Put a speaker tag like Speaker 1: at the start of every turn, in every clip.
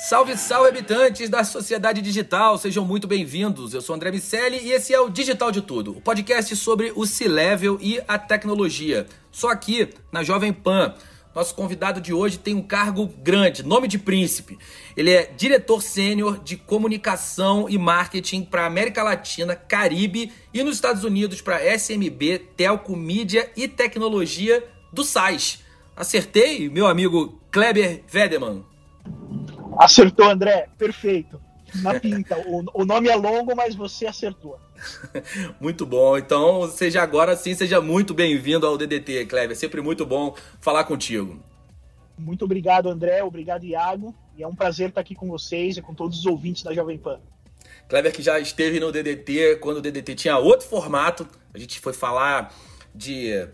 Speaker 1: Salve, salve, habitantes da sociedade digital, sejam muito bem-vindos. Eu sou André Miceli e esse é o Digital de Tudo, o podcast sobre o C-Level e a tecnologia. Só aqui na Jovem Pan. Nosso convidado de hoje tem um cargo grande, nome de príncipe. Ele é diretor sênior de comunicação e marketing para América Latina, Caribe e nos Estados Unidos para SMB, Telco, Mídia e Tecnologia do SAIS. Acertei, meu amigo Kleber Vedeman.
Speaker 2: Acertou, André. Perfeito. Na pinta. O, o nome é longo, mas você acertou.
Speaker 1: muito bom. Então, seja agora sim, seja muito bem-vindo ao DDT, Kleber. Sempre muito bom falar contigo.
Speaker 2: Muito obrigado, André. Obrigado, Iago. E é um prazer estar aqui com vocês e com todos os ouvintes da Jovem Pan.
Speaker 1: Kleber que já esteve no DDT quando o DDT tinha outro formato. A gente foi falar de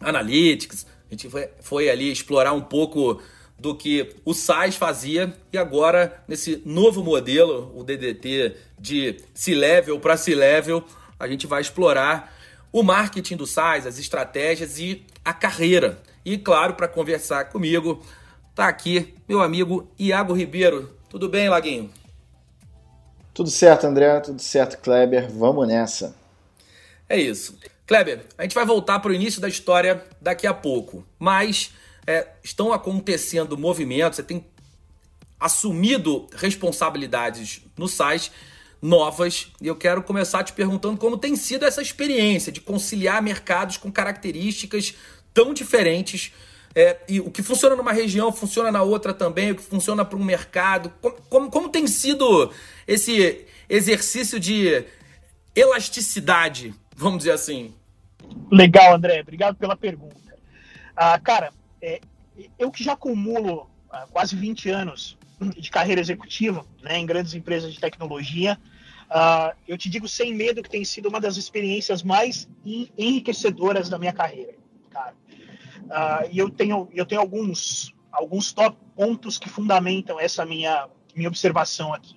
Speaker 1: analytics, a gente foi, foi ali explorar um pouco do que o SAIS fazia e agora nesse novo modelo, o DDT de C-Level para C-Level, a gente vai explorar o marketing do SAIS, as estratégias e a carreira. E claro, para conversar comigo, tá aqui meu amigo Iago Ribeiro. Tudo bem, Laguinho?
Speaker 3: Tudo certo, André, tudo certo, Kleber. Vamos nessa.
Speaker 1: É isso. Kleber, a gente vai voltar para o início da história daqui a pouco, mas é, estão acontecendo movimentos, você tem assumido responsabilidades no site novas e eu quero começar te perguntando como tem sido essa experiência de conciliar mercados com características tão diferentes é, e o que funciona numa região funciona na outra também, o que funciona para um mercado. Como, como, como, tem sido esse exercício de elasticidade, vamos dizer assim?
Speaker 2: Legal, André. Obrigado pela pergunta. Ah, cara, é, eu que já acumulo ah, quase 20 anos de carreira executiva né, em grandes empresas de tecnologia, uh, eu te digo sem medo que tem sido uma das experiências mais enriquecedoras da minha carreira, cara. Uh, e eu tenho, eu tenho alguns, alguns top pontos que fundamentam essa minha, minha observação aqui.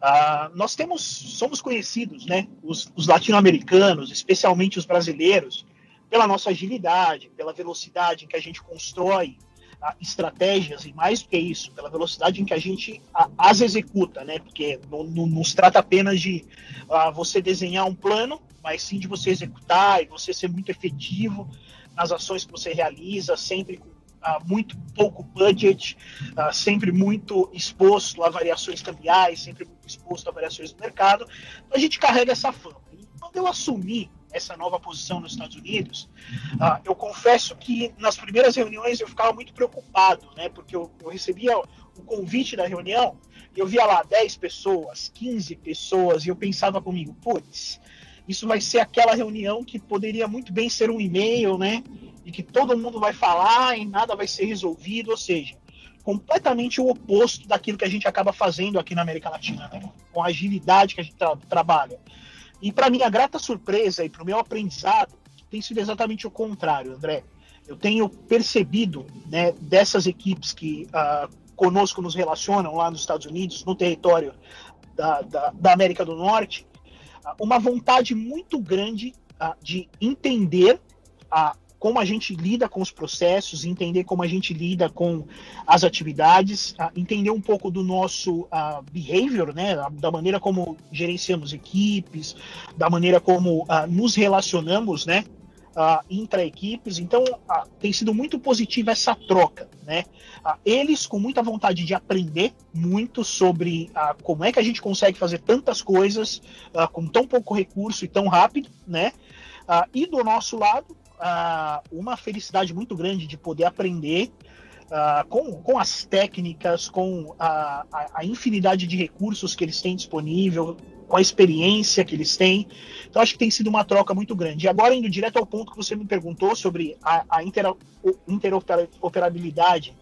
Speaker 2: Uh, nós temos, somos conhecidos, né, os, os latino-americanos, especialmente os brasileiros, pela nossa agilidade, pela velocidade em que a gente constrói uh, estratégias e mais do que isso, pela velocidade em que a gente uh, as executa, né? Porque não, não, não se trata apenas de uh, você desenhar um plano, mas sim de você executar e você ser muito efetivo nas ações que você realiza, sempre com muito pouco budget, sempre muito exposto a variações cambiais, sempre muito exposto a variações do mercado. A gente carrega essa fama. E quando eu assumi essa nova posição nos Estados Unidos, uh, eu confesso que nas primeiras reuniões eu ficava muito preocupado, né? Porque eu, eu recebia o convite da reunião e eu via lá 10 pessoas, 15 pessoas, e eu pensava comigo, putz, isso vai ser aquela reunião que poderia muito bem ser um e-mail, né? E que todo mundo vai falar e nada vai ser resolvido, ou seja, completamente o oposto daquilo que a gente acaba fazendo aqui na América Latina, né? Com a agilidade que a gente tra trabalha. E para minha grata surpresa e para o meu aprendizado, tem sido exatamente o contrário, André. Eu tenho percebido né, dessas equipes que uh, conosco nos relacionam lá nos Estados Unidos, no território da, da, da América do Norte, uh, uma vontade muito grande uh, de entender como a gente lida com os processos, entender como a gente lida com as atividades, uh, entender um pouco do nosso uh, behavior, né, da maneira como gerenciamos equipes, da maneira como uh, nos relacionamos, né, uh, intra-equipes. Então, uh, tem sido muito positiva essa troca. Né? Uh, eles com muita vontade de aprender muito sobre uh, como é que a gente consegue fazer tantas coisas com tão pouco recurso e tão rápido. Né? e do nosso lado, uma felicidade muito grande de poder aprender Uh, com, com as técnicas, com a, a, a, infinidade de recursos que eles têm disponível, com a experiência que eles têm. Então, acho que tem sido uma troca muito grande. E agora, indo direto ao ponto que você me perguntou sobre a, a interoperabilidade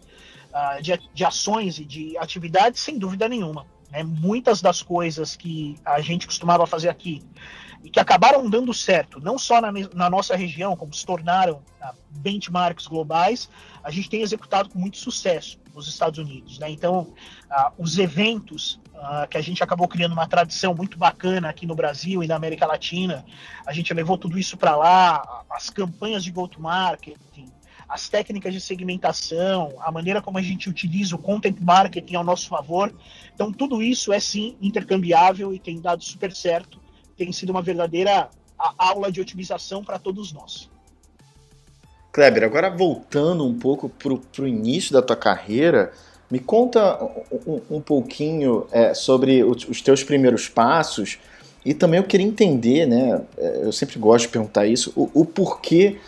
Speaker 2: uh, de, de, ações e de atividades, sem dúvida nenhuma. Né? Muitas das coisas que a gente costumava fazer aqui e que acabaram dando certo, não só na, na nossa região, como se tornaram uh, benchmarks globais, a gente tem executado com muito sucesso nos Estados Unidos. Né? Então, uh, os eventos uh, que a gente acabou criando uma tradição muito bacana aqui no Brasil e na América Latina, a gente levou tudo isso para lá, as campanhas de go-to-marketing, as técnicas de segmentação, a maneira como a gente utiliza o content marketing ao nosso favor. Então, tudo isso é sim intercambiável e tem dado super certo. Tem sido uma verdadeira aula de otimização para todos nós.
Speaker 3: Kleber, agora voltando um pouco para o início da tua carreira, me conta um, um pouquinho é, sobre os, teus primeiros passos e também eu queria entender, né? É, eu sempre gosto de perguntar isso, o, o porquê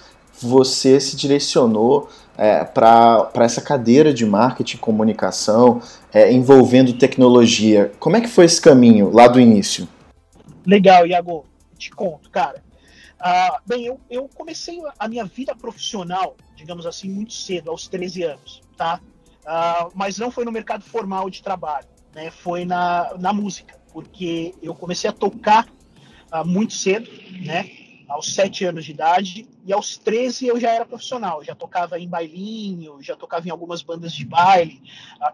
Speaker 3: você se direcionou é, para essa cadeira de marketing e comunicação é, envolvendo tecnologia. Como é que foi esse caminho lá do início?
Speaker 2: Legal, Iago. Te conto, cara. Ah, bem, eu, eu comecei a minha vida profissional, digamos assim, muito cedo, aos 13 anos, tá? Ah, mas não foi no mercado formal de trabalho, né? Foi na, na música, porque eu comecei a tocar ah, muito cedo, né? Aos 7 anos de idade, e aos 13 eu já era profissional, já tocava em bailinho, já tocava em algumas bandas de baile.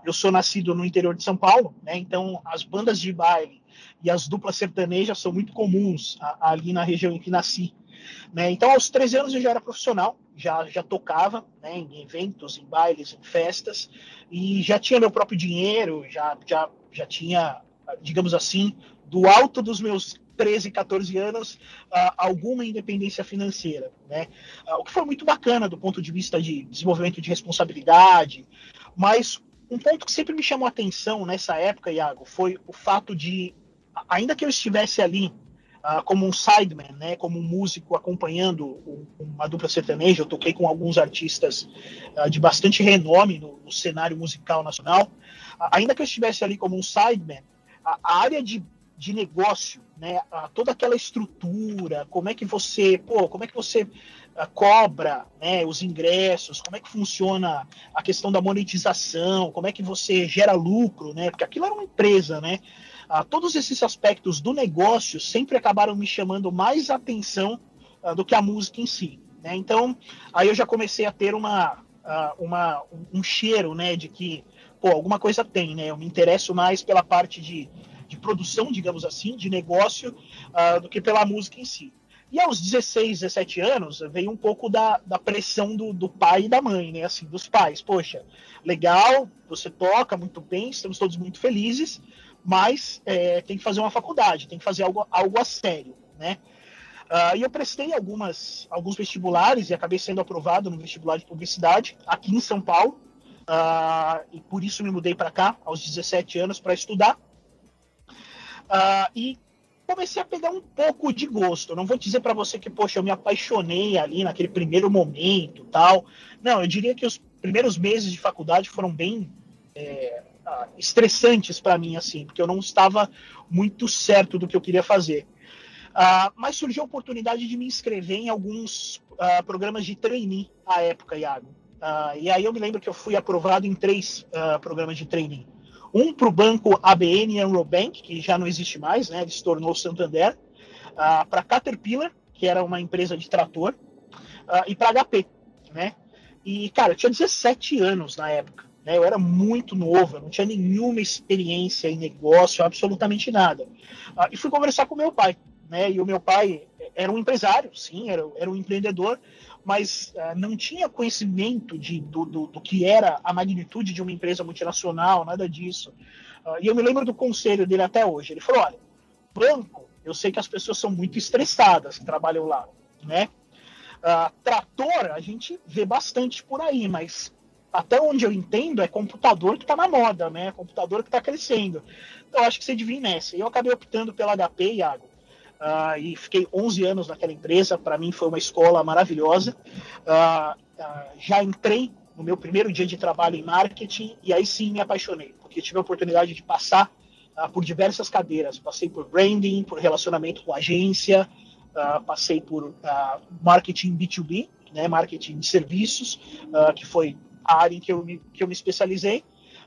Speaker 2: eu sou nascido no interior de São Paulo, né? Então as bandas de baile e as duplas sertanejas são muito comuns ali na região em que nasci. Né? Então, aos 13 anos eu já era profissional, já, já tocava né, em eventos, em bailes, em festas, e já tinha meu próprio dinheiro, já, já, já tinha, digamos assim, do alto dos meus 13, 14 anos, alguma independência financeira. Né? O que foi muito bacana do ponto de vista de desenvolvimento de responsabilidade, mas um ponto que sempre me chamou a atenção nessa época, Iago, foi o fato de ainda que eu estivesse ali uh, como um sideman, né, como um músico acompanhando uma dupla sertaneja, eu toquei com alguns artistas uh, de bastante renome no, no cenário musical nacional, uh, ainda que eu estivesse ali como um sideman, a, a área de, de negócio, né, toda aquela estrutura, como é que você, pô, como é que você cobra né, os ingressos, como é que funciona a questão da monetização, como é que você gera lucro, né? Porque aquilo era uma empresa, né? Ah, todos esses aspectos do negócio sempre acabaram me chamando mais atenção ah, do que a música em si. Né? Então, aí eu já comecei a ter uma, ah, uma, um cheiro né, de que pô, alguma coisa tem. Né? Eu me interesso mais pela parte de, de produção, digamos assim, de negócio, do que pela música em si. E aos 16, 17 anos, veio um pouco da, da pressão do, do pai e da mãe, né? Assim, dos pais. Poxa, legal, você toca muito bem, estamos todos muito felizes, mas é, tem que fazer uma faculdade, tem que fazer algo, algo a sério, né? Uh, e eu prestei algumas, alguns vestibulares e acabei sendo aprovado no vestibular de publicidade aqui em São Paulo. Uh, e por isso me mudei para cá aos 17 anos para estudar. Uh, e comecei a pegar um pouco de gosto. Não vou dizer para você que, poxa, eu me apaixonei ali naquele primeiro momento tal. Não, eu diria que os primeiros meses de faculdade foram bem é, estressantes para mim, assim, porque eu não estava muito certo do que eu queria fazer. Uh, mas surgiu a oportunidade de me inscrever em alguns uh, programas de trainee à época, Iago. Uh, e aí eu me lembro que eu fui aprovado em três programas de trainee. Um para o banco ABN Eurobank, que já não existe mais, né? Ele se tornou Santander. para Caterpillar, que era uma empresa de trator. e para HP, né? E, cara, eu tinha 17 anos na época. Né? Eu era muito novo, eu não tinha nenhuma experiência em negócio, absolutamente nada. Ah, e fui conversar com meu pai. Né? E o meu pai era um empresário, sim, era, era um empreendedor, mas uh, não tinha conhecimento de, do, do, do, que era a magnitude de uma empresa multinacional, nada disso. Uh, e eu me lembro do conselho dele até hoje. Ele falou: olha, banco, eu sei que as pessoas são muito estressadas que trabalham lá, né? Uh, trator, a gente vê bastante por aí, mas até onde eu entendo, é computador que está na moda, né? Computador que está crescendo. Então, eu acho que você devia ir nessa. Eu acabei optando pela HP, Iago. Uh, e fiquei 11 anos naquela empresa. Para mim foi uma escola maravilhosa. Uh, uh, já entrei no meu primeiro dia de trabalho em marketing e aí sim me apaixonei, porque tive a oportunidade de passar por diversas cadeiras. Passei por branding, por relacionamento com agência, passei por marketing B2B, né, marketing de serviços, que foi a área em que eu me, que eu me especializei,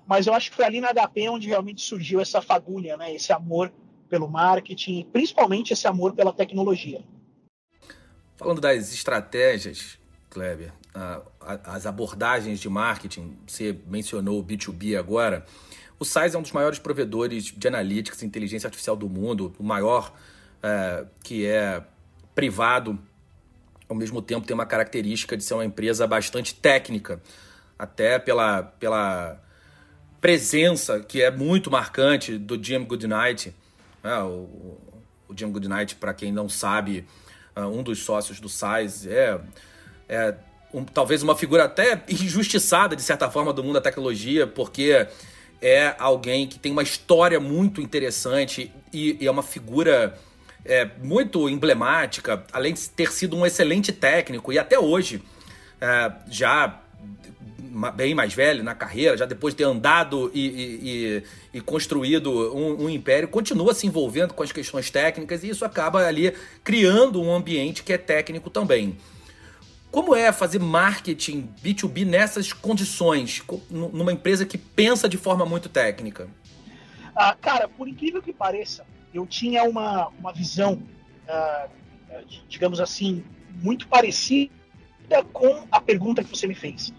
Speaker 2: mas eu acho que foi ali na HP onde realmente surgiu essa fagulha, né, esse amor pelo marketing, principalmente esse amor pela tecnologia.
Speaker 1: Falando das estratégias, Kleber, as abordagens de marketing, você mencionou o B2B agora, o SAIS é um dos maiores provedores de analytics e inteligência artificial do mundo, o maior é, que é privado, ao mesmo tempo tem uma característica de ser uma empresa bastante técnica até pela, pela presença que é muito marcante do Jim Goodnight. É, o, o Jim Goodnight, para quem não sabe, é um dos sócios do SAIS, é, é um, talvez uma figura até injustiçada, de certa forma, do mundo da tecnologia, porque é alguém que tem uma história muito interessante e, e é uma figura é, muito emblemática, além de ter sido um excelente técnico e até hoje é, já bem mais velho na carreira, já depois de ter andado e, e, e construído um, um, império, continua se envolvendo com as questões técnicas e isso acaba ali criando um ambiente que é técnico também. Como é fazer marketing B2B nessas condições, numa empresa que pensa de forma muito técnica?
Speaker 2: Ah, cara, por incrível que pareça, eu tinha uma, uma visão, ah, digamos assim, muito parecida com a pergunta que você me fez.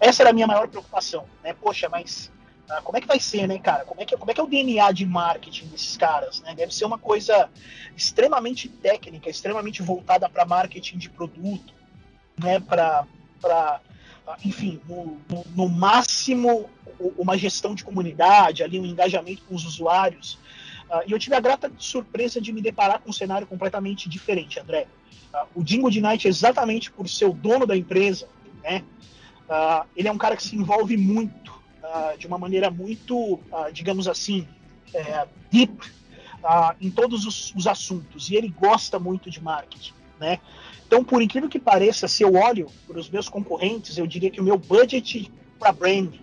Speaker 2: Essa era a minha maior preocupação, né? Poxa, mas ah, como é que vai ser, né, cara? Como é que, como é que é o DNA de marketing desses caras, né? Deve ser uma coisa extremamente técnica, extremamente voltada para marketing de produto, né? Para, enfim, no, no, no, máximo uma gestão de comunidade, ali um engajamento com os usuários. Uh, e eu tive a grata surpresa de me deparar com um cenário completamente diferente, André. Uh, o Dingo de Night, exatamente por ser o dono da empresa, né? Uh, ele é um cara que se envolve muito, uh, de uma maneira muito, uh, digamos assim, é, deep em todos os, os, assuntos. E ele gosta muito de marketing, né? Então, por incrível que pareça, se eu olho para os meus concorrentes, eu diria que o meu budget para branding,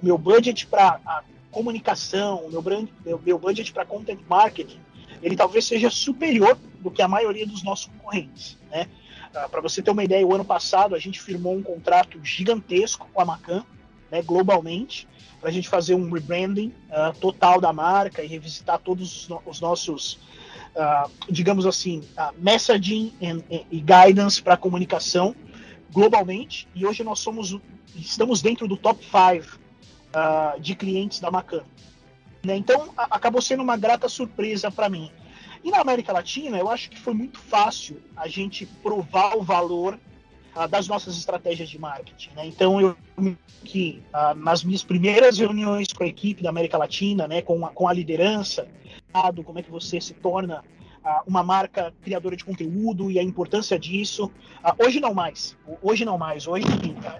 Speaker 2: o meu budget para comunicação, o meu, brand, meu, meu budget para content marketing, ele talvez seja superior do que a maioria dos nossos concorrentes, né? Ah, para você ter uma ideia, o ano passado a gente firmou um contrato gigantesco com a Macan, né, globalmente, para a gente fazer um rebranding uh, total da marca e revisitar todos os, os nossos, uh, digamos assim, uh, messaging e guidance para comunicação globalmente. E hoje nós somos, estamos dentro do top 5 de clientes da Macan. Né? Então acabou sendo uma grata surpresa para mim. E na América Latina, eu acho que foi muito fácil a gente provar o valor uh, das nossas estratégias de marketing. Né? Então, eu que uh, nas minhas primeiras reuniões com a equipe da América Latina, né, com, a, com a liderança, como é que você se torna uh, uma marca criadora de conteúdo e a importância disso. hoje não mais. Hoje não mais. Hoje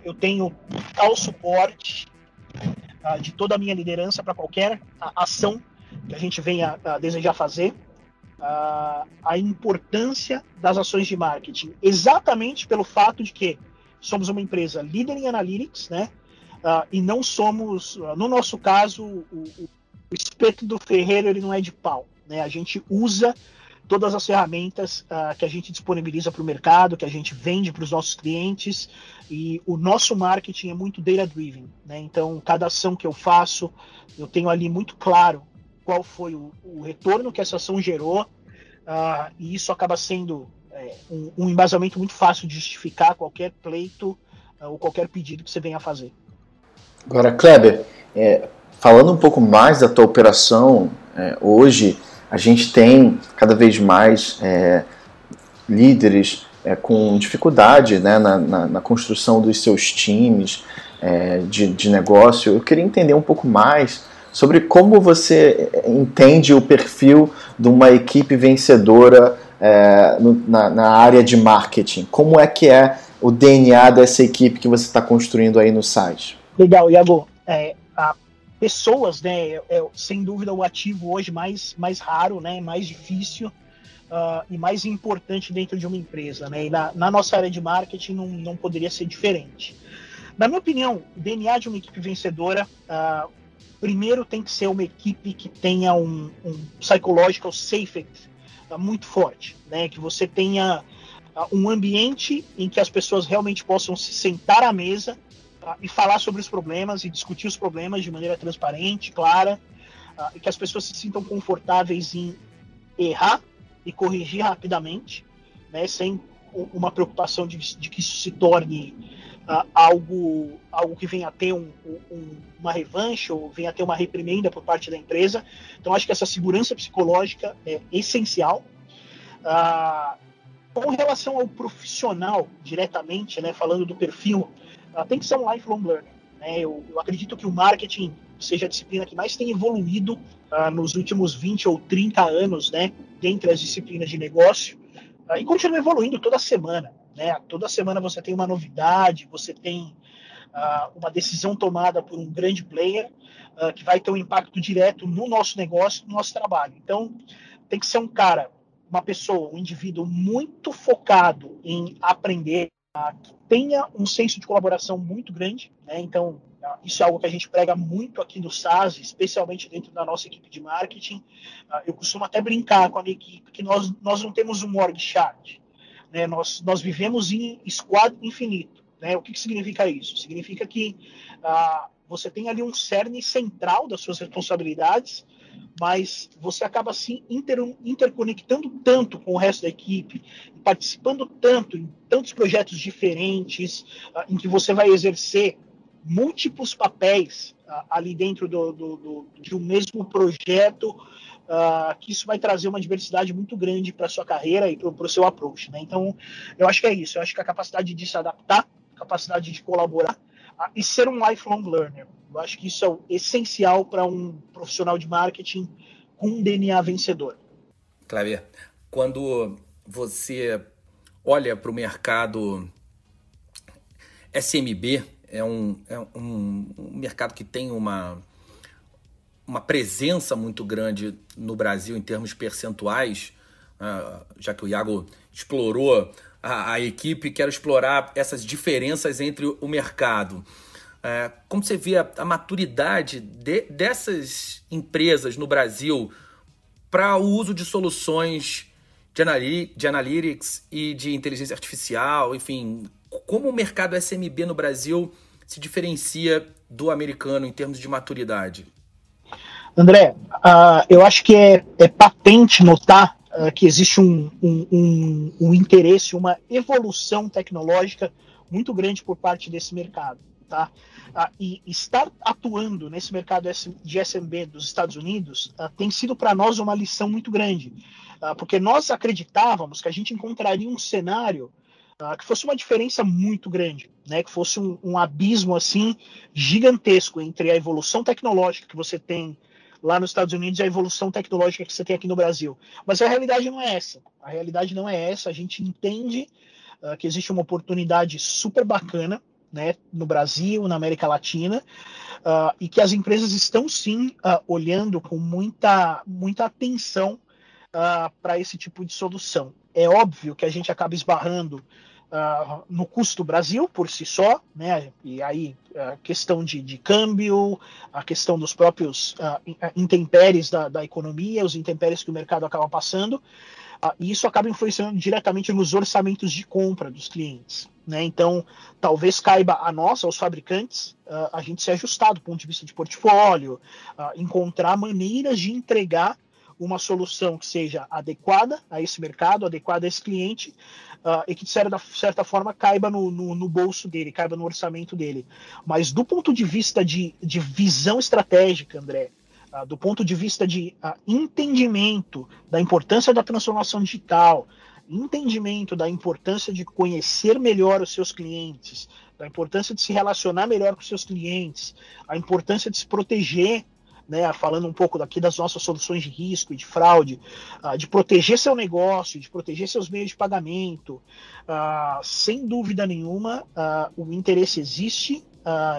Speaker 2: eu tenho tal suporte de toda a minha liderança para qualquer ação que a gente venha desejar fazer a, a importância das ações de marketing, exatamente pelo fato de que somos uma empresa líder em analytics, né? Uh, e não somos, uh, no nosso caso, o, o, o, espeto do ferreiro ele não é de pau, né? A gente usa todas as ferramentas uh, que a gente disponibiliza para o mercado, que a gente vende para os nossos clientes e o nosso marketing é muito data driven, né? Então cada ação que eu faço eu tenho ali muito claro qual foi o, o retorno que essa ação gerou, uh, e isso acaba sendo é, um, um, embasamento muito fácil de justificar qualquer pleito uh, ou qualquer pedido que você venha a fazer.
Speaker 3: Agora, Kleber, é, falando um pouco mais da tua operação, é, hoje a gente tem cada vez mais é, líderes é, com dificuldade né, na, na, na, construção dos seus times é, de, de negócio. Eu queria entender um pouco mais sobre como você entende o perfil de uma equipe vencedora é, no, na, na, área de marketing. Como é que é o DNA dessa equipe que você está construindo aí no site?
Speaker 2: Legal, Iago. É, a pessoas, né, é, é, sem dúvida o ativo hoje mais, mais raro, né, mais difícil uh, e mais importante dentro de uma empresa. Né, e na, na nossa área de marketing não, não poderia ser diferente. Na minha opinião, o DNA de uma equipe vencedora, uh, primeiro tem que ser uma equipe que tenha um, um psychological safety uh, muito forte, né? Que você tenha uh, um ambiente em que as pessoas realmente possam se sentar à mesa uh, e falar sobre os problemas e discutir os problemas de maneira transparente, clara, e que as pessoas se sintam confortáveis em errar e corrigir rapidamente, né? Sem uma preocupação de, de que isso se torne algo, algo que venha a ter um, um, uma revanche ou venha a ter uma reprimenda por parte da empresa. Então, acho que essa segurança psicológica é essencial. Uh, com relação ao profissional, diretamente, né, falando do perfil, uh, tem que ser um lifelong learner. Né? Eu, eu, acredito que o marketing seja a disciplina que mais tem evoluído nos últimos 20 ou 30 anos, né, dentre as disciplinas de negócio, e continua evoluindo toda semana. Né? Toda semana você tem uma novidade, você tem uh, uma decisão tomada por um grande player uh, que vai ter um impacto direto no nosso negócio, no nosso trabalho. Então, tem que ser um cara, uma pessoa, um indivíduo muito focado em aprender, uh, que tenha um senso de colaboração muito grande. Né? Então, isso é algo que a gente prega muito aqui no SAS, especialmente dentro da nossa equipe de marketing. Eu costumo até brincar com a minha equipe que nós, nós não temos um org chart. Né? Nós, nós vivemos em squad infinito. Né? O que, que significa isso? Significa que ah, você tem ali um cerne central das suas responsabilidades, mas você acaba se inter, interconectando tanto com o resto da equipe, participando tanto em tantos projetos diferentes, ah, em que você vai exercer múltiplos papéis ah, ali dentro do, do, do, de um mesmo projeto uh, que isso vai trazer uma diversidade muito grande para sua carreira e para o seu approach. Né? Então, eu acho que é isso. Eu acho que a capacidade de se adaptar, capacidade de colaborar uh, e ser um lifelong learner. Eu acho que isso é essencial para um profissional de marketing com um DNA vencedor.
Speaker 1: Cléber, quando você olha para o mercado SMB, é um, é um mercado que tem uma uma presença muito grande no Brasil em termos percentuais, uh, já que o Iago explorou a, a, equipe, quero explorar essas diferenças entre o mercado. Uh, como você vê a, a maturidade de, dessas empresas no Brasil para o uso de soluções de, de analytics e de inteligência artificial, enfim, como o mercado SMB no Brasil se diferencia do americano em termos de maturidade?
Speaker 2: André, uh, eu acho que é, é patente notar uh, que existe um, um, um, um, interesse, uma evolução tecnológica muito grande por parte desse mercado. Tá? Uh, e estar atuando nesse mercado de SMB dos Estados Unidos tem sido para nós uma lição muito grande, porque nós acreditávamos que a gente encontraria um cenário que fosse uma diferença muito grande, né? que fosse um, um abismo assim gigantesco entre a evolução tecnológica que você tem lá nos Estados Unidos a evolução tecnológica que você tem aqui no Brasil. Mas a realidade não é essa. A realidade não é essa. A gente entende uh, que existe uma oportunidade super bacana né, no Brasil, na América Latina, uh, e que as empresas estão sim uh, olhando com muita, muita atenção para esse tipo de solução. É óbvio que a gente acaba esbarrando uh, no custo Brasil por si só, né? E aí a questão de, de câmbio, a questão dos próprios uh, intempéries da, da, economia, os intempéries que o mercado acaba passando, uh, e isso acaba influenciando diretamente nos orçamentos de compra dos clientes. Né? Então, talvez caiba a nós, aos fabricantes, a gente se ajustar do ponto de vista de portfólio, encontrar maneiras de entregar uma solução que seja adequada a esse mercado, adequada a esse cliente, uh, e que de certa, certa forma caiba no, no, no, bolso dele, caiba no orçamento dele. Mas do ponto de vista de, de visão estratégica, André, uh, do ponto de vista de uh, entendimento da importância da transformação digital, entendimento da importância de conhecer melhor os seus clientes, da importância de se relacionar melhor com os seus clientes, a importância de se proteger né, falando um pouco daqui das nossas soluções de risco e de fraude, uh, de proteger seu negócio, de proteger seus meios de pagamento, uh, sem dúvida nenhuma, uh, o interesse existe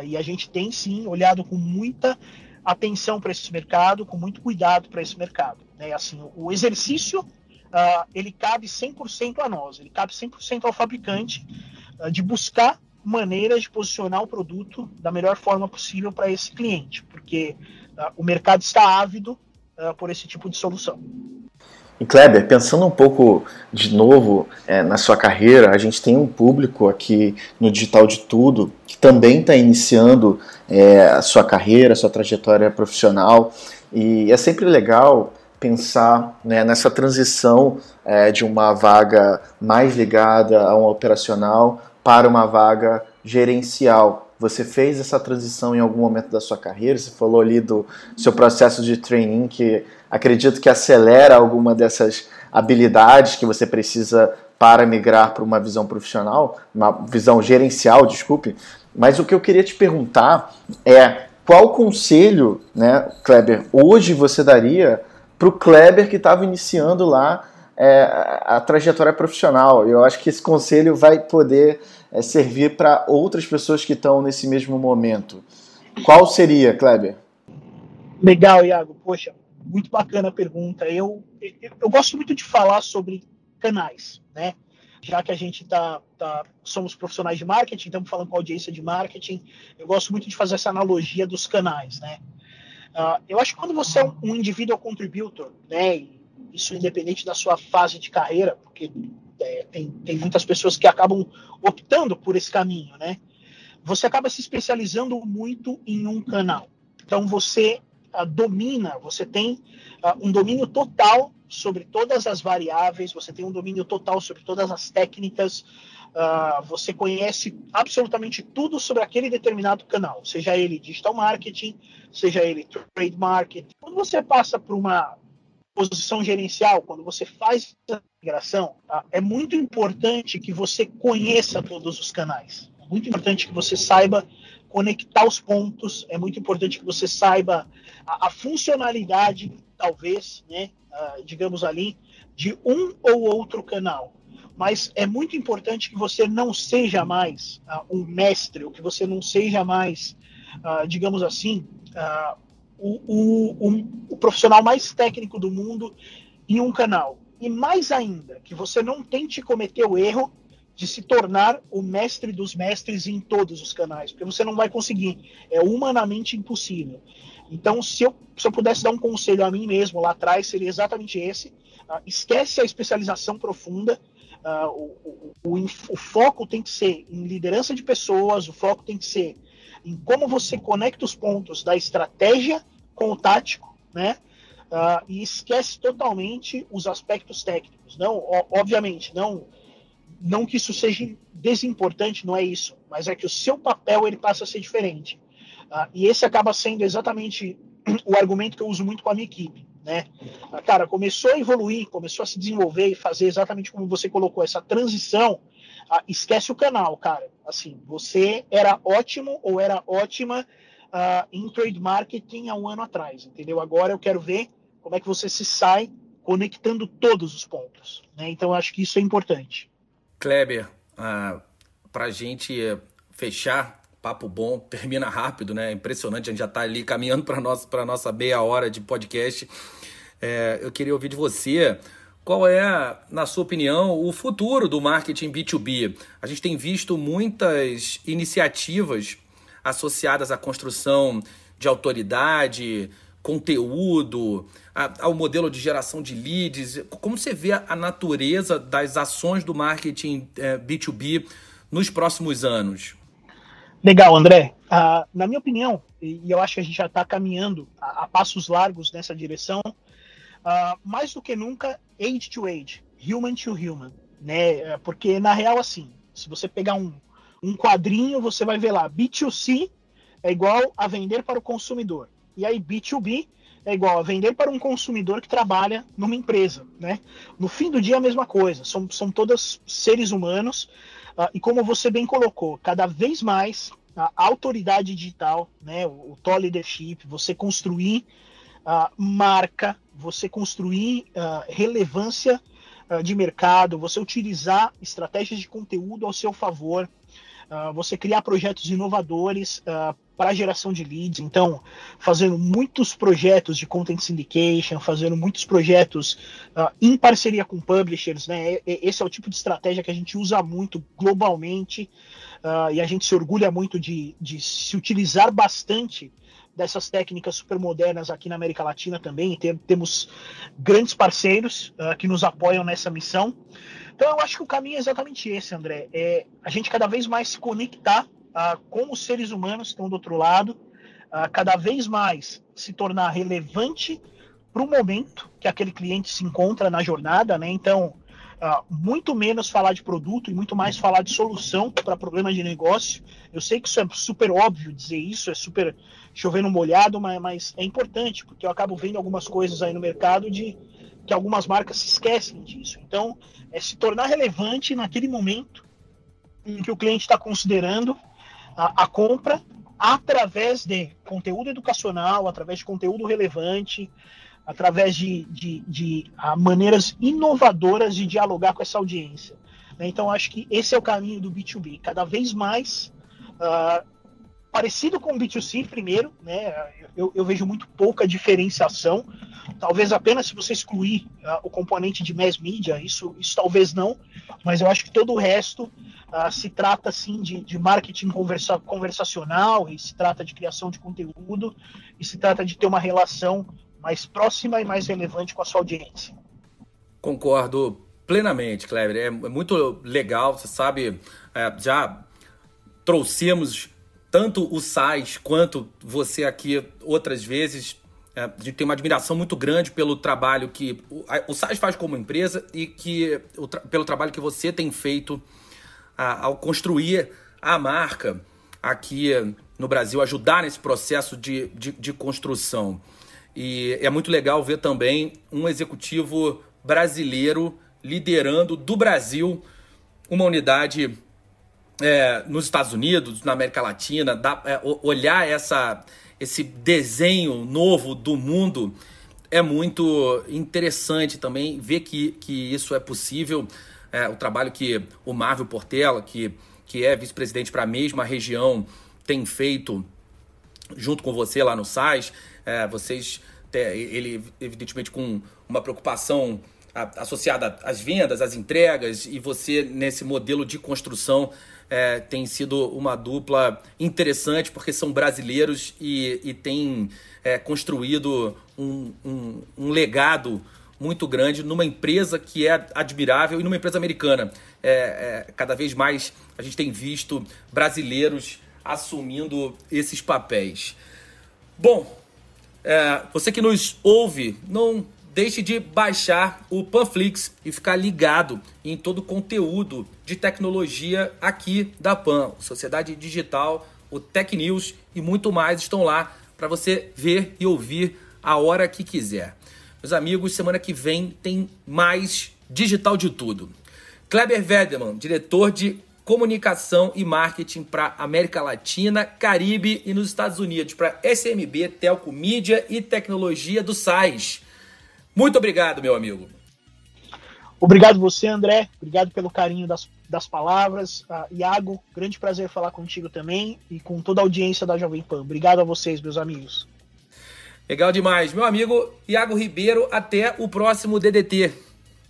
Speaker 2: e a gente tem sim olhado com muita atenção para esse mercado, com muito cuidado para esse mercado. Né? Assim, o exercício ele cabe 100% a nós, ele cabe 100% ao fabricante de buscar maneiras de posicionar o produto da melhor forma possível para esse cliente, porque o mercado está ávido uh, por esse tipo de solução.
Speaker 3: E Kleber, pensando um pouco de novo é, na sua carreira, a gente tem um público aqui no Digital de Tudo que também está iniciando é, a sua carreira, a sua trajetória profissional, e é sempre legal pensar né, nessa transição é, de uma vaga mais ligada a um operacional para uma vaga gerencial. Você fez essa transição em algum momento da sua carreira? Você falou ali do seu processo de training que acredito que acelera alguma dessas habilidades que você precisa para migrar para uma visão profissional, uma visão gerencial, desculpe. Mas o que eu queria te perguntar é qual conselho, né, Kleber, hoje você daria para o Kleber que estava iniciando lá é, a trajetória profissional. Eu acho que esse conselho vai poder é, servir para outras pessoas que estão nesse mesmo momento. Qual seria, Kleber?
Speaker 2: Legal, Iago. Poxa, muito bacana a pergunta. Eu, eu, eu gosto muito de falar sobre canais, né? Já que a gente tá, tá, somos profissionais de marketing, estamos falando com audiência de marketing, eu gosto muito de fazer essa analogia dos canais, né? Uh, eu acho que quando você é um, um individual contributor, né, isso independente da sua fase de carreira, porque é, tem, tem muitas pessoas que acabam optando por esse caminho, né? Você acaba se especializando muito em um canal. Então você uh, domina, você tem uh, um domínio total sobre todas as variáveis, você tem um domínio total sobre todas as técnicas, uh, você conhece absolutamente tudo sobre aquele determinado canal, seja ele digital marketing, seja ele trade marketing. Quando você passa por uma posição gerencial, quando você faz a migração, tá? é muito importante que você conheça todos os canais. É muito importante que você saiba conectar os pontos, é muito importante que você saiba a, a funcionalidade, talvez, né, uh, digamos ali, de um ou outro canal. Mas é muito importante que você não seja mais uh, um mestre, ou que você não seja mais, uh, digamos assim, o, o, o, o profissional mais técnico do mundo em um canal. E mais ainda, que você não tente cometer o erro de se tornar o mestre dos mestres em todos os canais, porque você não vai conseguir. É humanamente impossível. Então, se eu, se eu pudesse dar um conselho a mim mesmo lá atrás, seria exatamente esse. Uh, esquece a especialização profunda. Uh, o, o, o, o, foco tem que ser em liderança de pessoas, o foco tem que ser em como você conecta os pontos da estratégia com o tático, né? Uh, e esquece totalmente os aspectos técnicos. Não, obviamente, não, não que isso seja desimportante, não é isso, mas é que o seu papel ele passa a ser diferente. Uh, e esse acaba sendo exatamente o argumento que eu uso muito com a minha equipe. Né? Uh, cara, começou a evoluir, começou a se desenvolver e fazer exatamente como você colocou, essa transição ah, esquece o canal, cara. Assim, você era ótimo ou era ótima uh, em trade marketing há um ano atrás, entendeu? Agora eu quero ver como é que você se sai conectando todos os pontos. Né? Então acho que isso é importante.
Speaker 1: Kleber, uh, para a gente fechar, papo bom, termina rápido, né? Impressionante, a gente já está ali caminhando para para nossa meia hora de podcast. É, eu queria ouvir de você qual é, na sua opinião, o futuro do marketing B2B? A gente tem visto muitas iniciativas associadas à construção de autoridade, conteúdo, ao modelo de geração de leads. Como você vê a natureza das ações do marketing B2B é, nos próximos anos?
Speaker 2: Legal, André. Uh, na minha opinião, e eu acho que a gente já está caminhando a, a, passos largos nessa direção, uh, mais do que nunca, age to age, human to human, né? É, porque na real, assim, se você pegar um, um quadrinho, você vai ver lá, B2C é igual a vender para o consumidor. E aí B2B é igual a vender para um consumidor que trabalha numa empresa, né? No fim do dia, a mesma coisa. São, são todos seres humanos. Uh, e como você bem colocou, cada vez mais a autoridade digital, né, o, o leadership, você construir uh, marca, você construir uh, relevância uh, de mercado, você utilizar estratégias de conteúdo ao seu favor, você criar projetos inovadores para geração de leads. Então, fazendo muitos projetos de content syndication, fazendo muitos projetos em parceria com publishers, né? Esse é o tipo de estratégia que a gente usa muito globalmente e a gente se orgulha muito de, de se utilizar bastante dessas técnicas super modernas aqui na América Latina também. Tem, temos grandes parceiros uh, que nos apoiam nessa missão. Então eu acho que o caminho é exatamente esse, André. É a gente cada vez mais se conectar uh, com os seres humanos que estão do outro lado, uh, cada vez mais se tornar relevante para o momento que aquele cliente se encontra na jornada, né? Então, uh, muito menos falar de produto e muito mais falar de solução para problemas de negócio. Eu sei que isso é super óbvio dizer isso, é super chovendo molhado, mas, mas é importante, porque eu acabo vendo algumas coisas aí no mercado de que algumas marcas se esquecem disso. Então, é se tornar relevante naquele momento em que o cliente está considerando a, a, compra através de conteúdo educacional, através de conteúdo relevante, através de, de, de uh, maneiras inovadoras de dialogar com essa audiência. Né? Então, acho que esse é o caminho do B2B. Cada vez mais uh, parecido com o B2C primeiro, né? Eu, eu, vejo muito pouca diferenciação. Talvez apenas se você excluir uh, o componente de mass media, isso, isso talvez não, mas eu acho que todo o resto uh, se trata sim de, de marketing conversa, conversacional, e se trata de criação de conteúdo, e se trata de ter uma relação mais próxima e mais relevante com a sua audiência.
Speaker 1: Concordo plenamente, Kleber. É, é muito legal, você sabe, é, já trouxemos tanto o Sais quanto você aqui outras vezes. É, a gente tem uma admiração muito grande pelo trabalho que o, Sais faz como empresa e que pelo trabalho que você tem feito ao construir a marca aqui no Brasil, ajudar nesse processo de, de, de construção. E é muito legal ver também um executivo brasileiro liderando do Brasil uma unidade é, nos Estados Unidos, na América Latina, dá, é, olhar essa, esse desenho novo do mundo é muito interessante também ver que, que isso é possível. É, o trabalho que o Marvel Portela, que, que é vice-presidente para a mesma região, tem feito junto com você lá no SAIS. É, vocês, ele evidentemente com uma preocupação associada às vendas, às entregas, e você nesse modelo de construção é, tem sido uma dupla interessante, porque são brasileiros e, e têm é, construído um, um, um, legado muito grande numa empresa que é admirável e numa empresa americana. É, é cada vez mais a gente tem visto brasileiros assumindo esses papéis. Bom, é, você que nos ouve, não deixe de baixar o Panflix e ficar ligado em todo o conteúdo de tecnologia aqui da Pan. Sociedade Digital, o Tech News e muito mais estão lá para você ver e ouvir a hora que quiser. Meus amigos, semana que vem tem mais Digital de Tudo. Kleber Vedeman, diretor de comunicação e marketing para América Latina, Caribe e nos Estados Unidos, para SMB, Telco Mídia e Tecnologia do SAIS. Muito obrigado, meu amigo.
Speaker 2: Obrigado você, André. Obrigado pelo carinho das, das palavras. Uh, Iago, grande prazer falar contigo também e com toda a audiência da Jovem Pan. Obrigado a vocês, meus amigos.
Speaker 1: Legal demais. Meu amigo Iago Ribeiro, até o próximo DDT.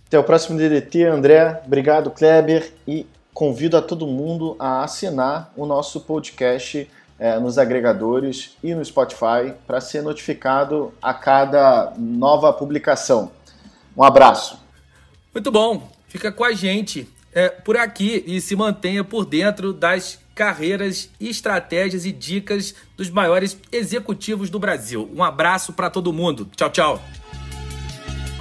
Speaker 3: Até o próximo DDT, André. Obrigado, Kleber. E convido a todo mundo a assinar o nosso podcast é, nos agregadores e no Spotify para ser notificado a cada nova publicação. Um abraço.
Speaker 1: Muito bom. Fica com a gente é, por aqui e se mantenha por dentro das carreiras, estratégias e dicas dos maiores executivos do Brasil. Um abraço para todo mundo. Tchau, tchau.